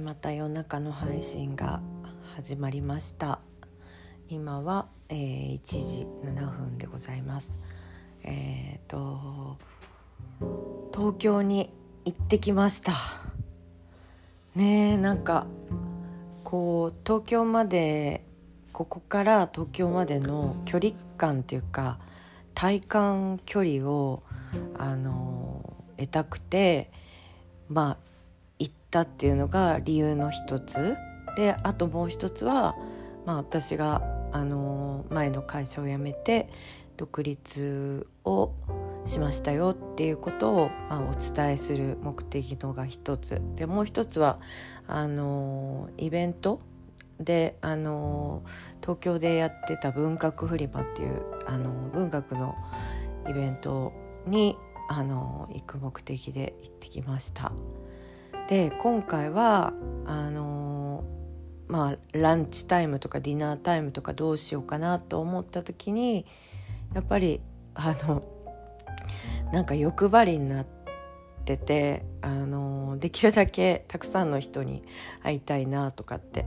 また夜中の配信が始まりました。今は、えー、1時7分でございます。えっ、ー、と東京に行ってきました。ねえなんかこう東京までここから東京までの距離感っていうか体感距離をあの得たくてまあったっていうのが理由の一つであともう一つは、まあ、私があの前の会社を辞めて独立をしましたよっていうことを、まあ、お伝えする目的のが一つでもう一つはあのイベントであの東京でやってた文学フリマっていうあの文学のイベントにあの行く目的で行ってきました。で今回はあのまあランチタイムとかディナータイムとかどうしようかなと思った時にやっぱりあのなんか欲張りになっててあのできるだけたくさんの人に会いたいなとかって。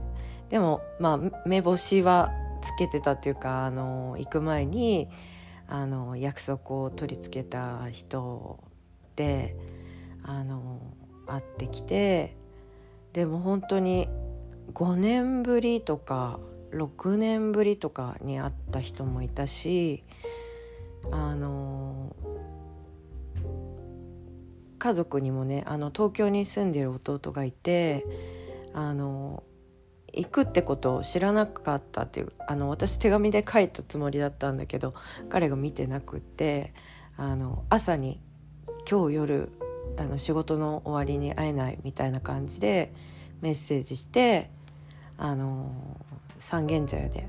でもまあ目星はつけてたっていうかあの行く前にあの約束を取り付けた人であの会ってきてでも本当に5年ぶりとか6年ぶりとかに会った人もいたしあの家族にもねあの東京に住んでる弟がいてあの行くってことを知らなかったっていうあの私手紙で書いたつもりだったんだけど彼が見てなくってあの朝に今日夜あの仕事の終わりに会えないみたいな感じでメッセージしてあの三軒茶屋で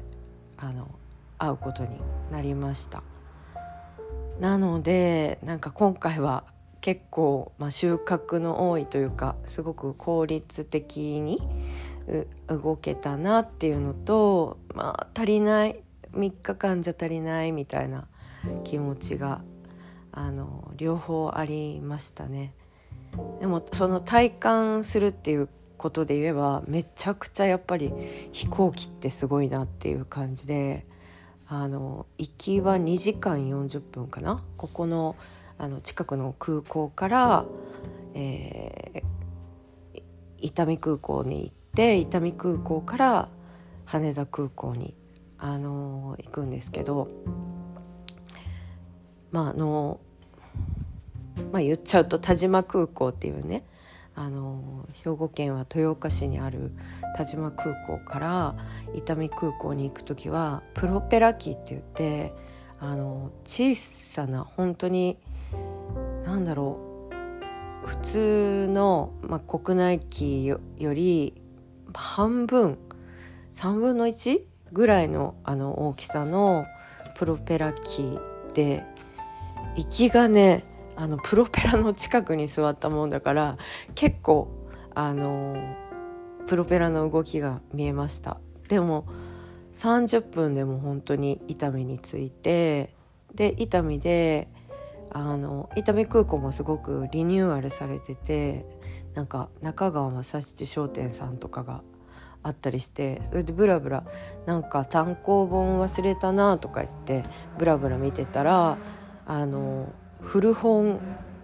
あの会うことになりました。なのでなんか今回は結構、まあ、収穫の多いというかすごく効率的に動けたなっていうのとまあ足りない3日間じゃ足りないみたいな気持ちがあの両方ありましたね。でもその体感するっていうことで言えばめちゃくちゃやっぱり飛行機ってすごいなっていう感じであの行きは2時間40分かな？ここのあの近くの空港から、えー、伊丹空港に行って伊丹空港から羽田空港に、あの行くんですけどまああのまあ、言っちゃうと田島空港っていうねあの兵庫県は豊岡市にある田島空港から伊丹空港に行く時はプロペラ機って言ってあの小さな本当に何だろう普通の、まあ、国内機より半分3分の1ぐらいのあの大きさのプロペラ機で行きがねあのプロペラの近くに座ったもんだから結構あのプロペラの動きが見えました。でも30分でも本当に伊丹に着いてで伊丹であの伊丹空港もすごくリニューアルされててなんか中川正七商店さんとかがあったりしてそれでブラブラなんか単行本忘れたなとか言ってブラブラ見てたらあの古本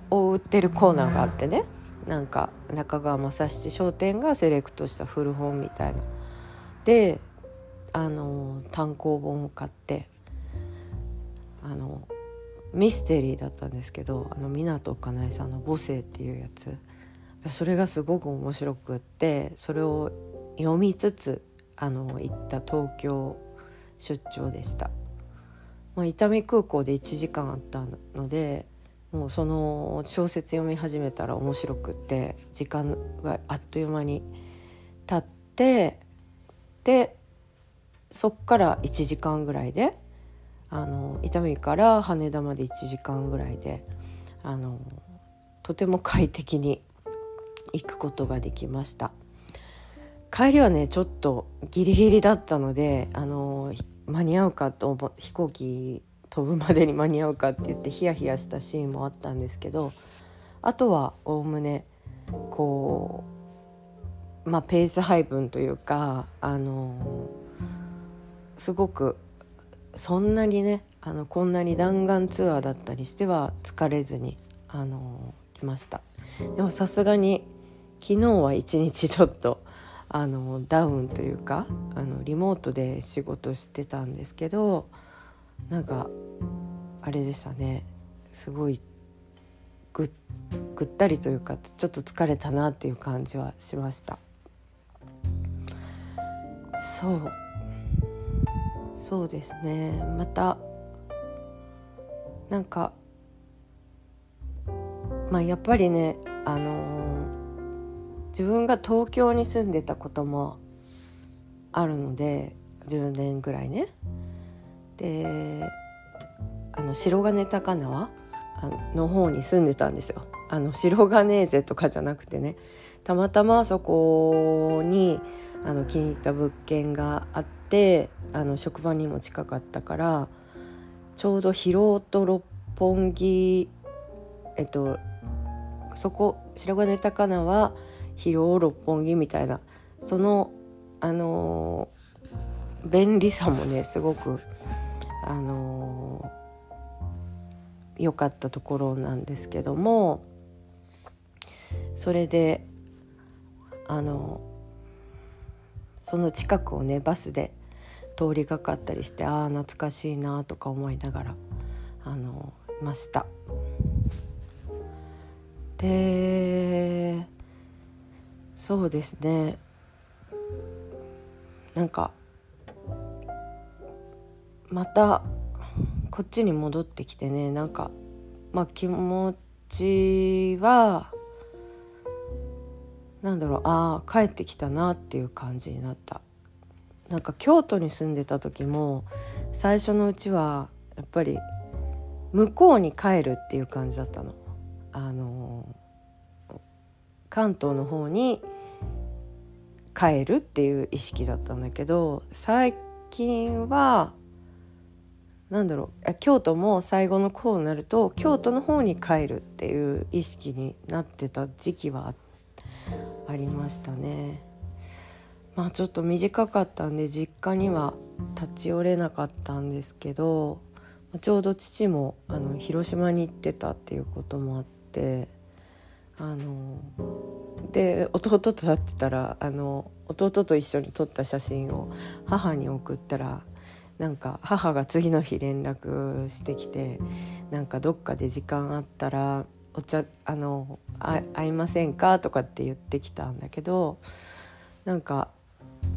を売ってるコーナーがあってねなんか中川正七商店がセレクトした古本みたいな。であの単行本を買ってあのミステリーだったんですけどあの湊かなえさんの「母性」っていうやつそれがすごく面白くってそれを読みつつあの行った東京出張でした。まあ、伊丹空港で1時間あったのでもうその小説読み始めたら面白くって時間があっという間に経ってでそっから1時間ぐらいであの伊丹から羽田まで1時間ぐらいであのとても快適に行くことができました。帰りはねちょっとギリギリだったのであの間に合うかと思飛行機飛ぶまでに間に合うかって言ってヒヤヒヤしたシーンもあったんですけどあとはおおむねこうまあ、ペース配分というかあのすごくそんなにねあのこんなに弾丸ツアーだったりしては疲れずにあの来ました。でもさすがに昨日は一日ちょっとあのダウンというかあのリモートで仕事してたんですけどなんかあれでしたね。すごいぐぐったりというかちょっと疲れたなっていう感じはしました。そう。そうですね。またなんかまあやっぱりねあのー、自分が東京に住んでたこともあるので10年ぐらいね。であの白金高輪？の方に住んでたんですよ。あの白金勢とかじゃなくてね。たまたまそこにあの気に入った物件があってあの職場にも近かったからちょうど広尾と六本木えっとそこ白金高菜は広尾六本木みたいなそのあのー、便利さもねすごくあの良、かったところなんですけどもそれであのその近くをねバスで通りがかったりしてああ懐かしいなとか思いながらあのました。でそうですねなんかまたこっちに戻ってきてね。なんかまあ気持ちはなんだろう。ああ帰ってきたなっていう感じになった。なんか京都に住んでた時も最初のうちはやっぱり向こうに帰るっていう感じだったの。あの関東の方に帰るっていう意識だったんだけど最近はなんだろう京都も最後の方になると京都の方に帰るっていう意識になってた時期はありましたね。まあちょっと短かったんで実家には立ち寄れなかったんですけどちょうど父もあの広島に行ってたっていうこともあってあので弟と会ってたらあの弟と一緒に撮った写真を母に送ったらなんか母が次の日連絡してきてなんかどっかで時間あったらお茶あの会いませんかとかって言ってきたんだけどなんか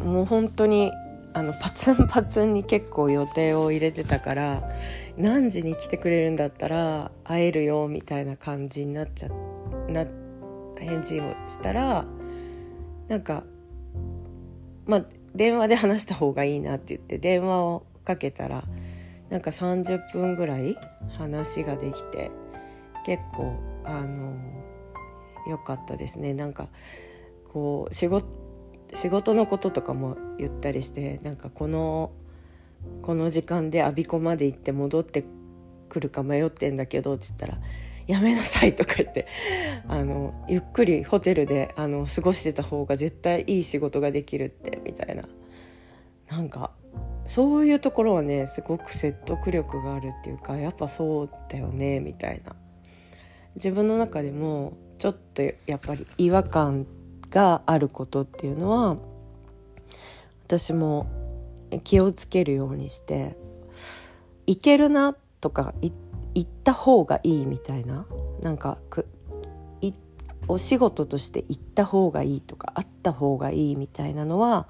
もう本当にあのパツンパツンに結構予定を入れてたから何時に来てくれるんだったら会えるよみたいな感じになっちゃな返事をしたらなんかまあ電話で話した方がいいなって言って電話をかけたらなんか30分ぐらい話ができて結構あの良かったですね。なんかこう仕事仕事のこととかも言ったりしてなんかこのこの時間で我孫子まで行って戻ってくるか迷ってんだけどって言ったら「やめなさい」とか言ってあのゆっくりホテルであの過ごしてた方が絶対いい仕事ができるってみたいな。なんかそういうところはねすごく説得力があるっていうかやっぱそうだよねみたいな。自分の中でもちょっとやっぱり違和感があることっていうのは私も気をつけるようにしていけるなとか言った方がいいみたいななんかお仕事として行った方がいいとかあった方がいいみたいなのは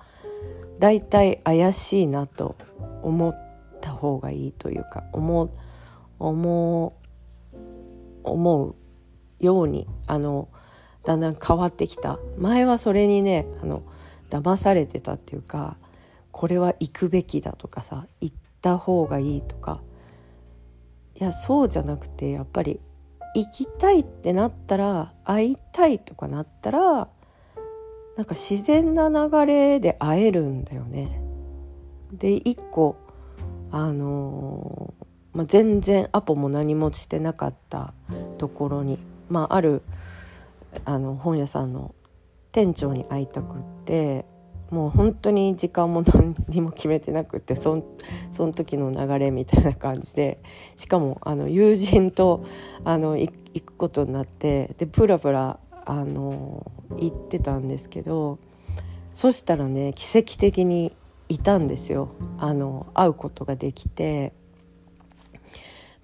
だいたい怪しいなと思った方がいいというか思う思う思うようにあのだんだん変わってきた。前はそれにねあの騙されてたっていうかこれは行くべきだとかさ行った方がいいとか。いやそうじゃなくてやっぱり行きたいってなったら会いたいとかなったらなんか自然な流れで会えるんだよね。で一個あのー、まあ、全然アポも何もしてなかったところに、まあ、あるあの本屋さんの店長に会いたくってもう本当に時間も何にも決めてなくってそその時の流れみたいな感じでしかもあの友人とあの行くことになってでプラプラあの行ってたんですけどそしたらね奇跡的にいたんですよあの会うことができて。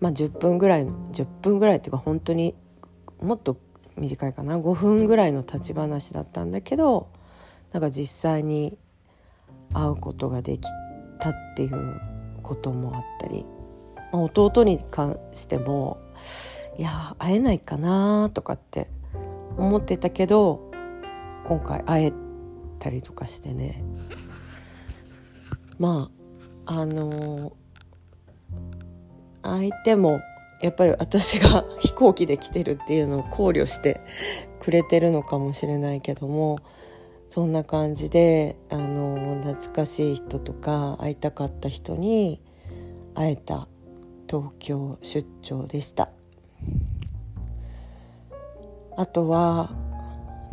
まあ、10分ぐらい10分ぐらいっていうか本当にもっと短いかな？5分ぐらいの立ち話だったんだけどなんか実際に会うことができたっていうこともあったり、まあ、弟に関してもいや会えないかなとかって思ってたけど今回会えたりとかしてね。まああの相手もやっぱり私が 飛行機で来てるっていうのを考慮して くれてるのかもしれないけどもそんな感じであの懐かしい人とか会いたかった人に会えた東京出張でしたあとは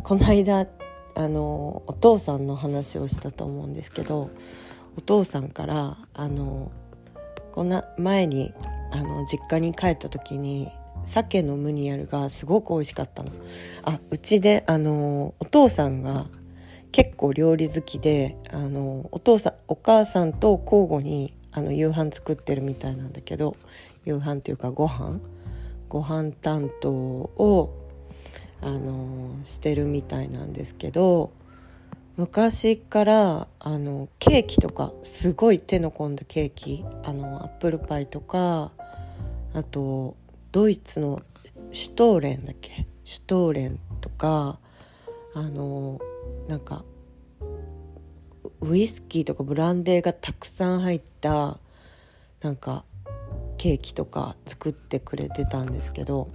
この間あのお父さんの話をしたと思うんですけどお父さんからあのこんな前にあの実家に帰った時に鮭のムニエルがすごく美味しかったの。あうちであのお父さんが結構料理好きであのお父さんお母さんと交互にあの夕飯作ってるみたいなんだけど夕飯っていうかご飯？ご飯担当をあのしてるみたいなんですけど昔からあのケーキとかすごい手の込んだケーキあのアップルパイとかあとドイツのシュトーレンだっけ？シュトーレンとかあのなんかウイスキーとかブランデーがたくさん入ったなんかケーキとか作ってくれてたんですけど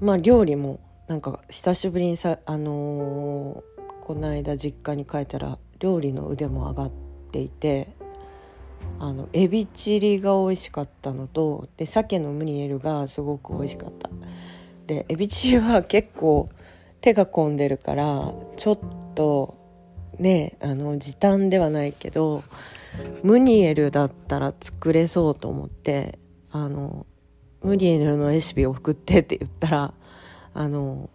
まあ料理もなんか久しぶりにさあのー、この間実家に帰ったら料理の腕も上がっていてあのエビチリが美味しかったのとで鮭のムニエルがすごく美味しかった。でエビチリは結構手が込んでるからちょっとねあの時短ではないけどムニエルだったら作れそうと思ってあのムニエルのレシピを送ってって言ったらあの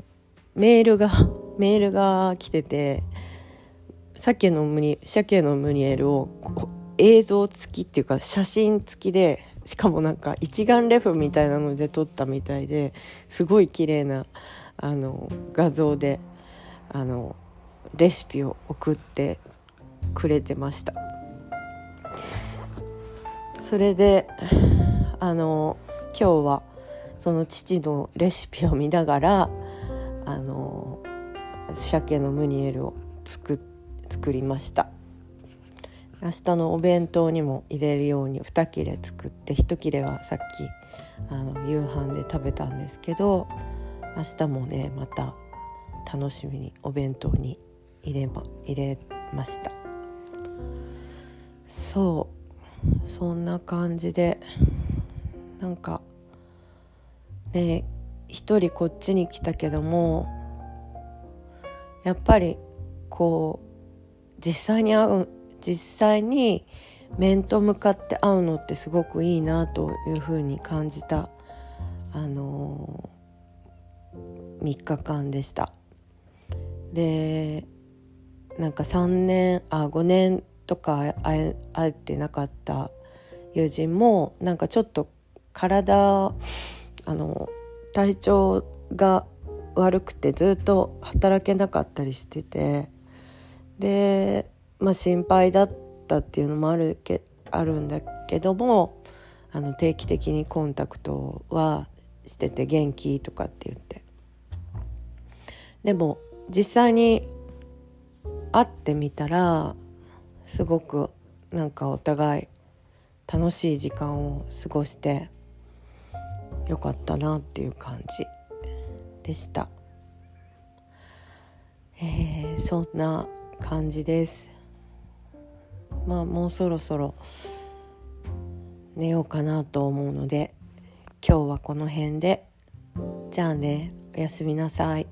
メールがメールが来てて鮭のムニ鮭のムニエルを映像付きっていうか写真付きでしかもなんか一眼レフみたいなので撮ったみたいですごい綺麗なあな画像であのレシピを送ってくれてました。それであの今日はその父のレシピを見ながらあの鮭のムニエルを作作りました。明日のお弁当にも入れるように2切れ作って1切れはさっきあの夕飯で食べたんですけど明日もねまた楽しみにお弁当に入れま入れました。そう。そんな感じでなんかね一人こっちに来たけどもやっぱりこう実際に会う実際に面と向かって会うのってすごくいいなというふうに感じた、あのー、3日間でした。でなんか3年あ5年とか会えてなかった友人もなんかちょっと体あの体調が悪くてずっと働けなかったりしててでまあ、心配だったっていうのもあるけあるんだけどもあの定期的にコンタクトはしてて元気とかって言って。でも実際に会ってみたらすごくなんかお互い楽しい時間を過ごして良かったなっていう感じでした。えー、そんな感じです。まあもうそろそろ寝ようかなと思うので今日はこの辺でじゃあねおやすみなさい。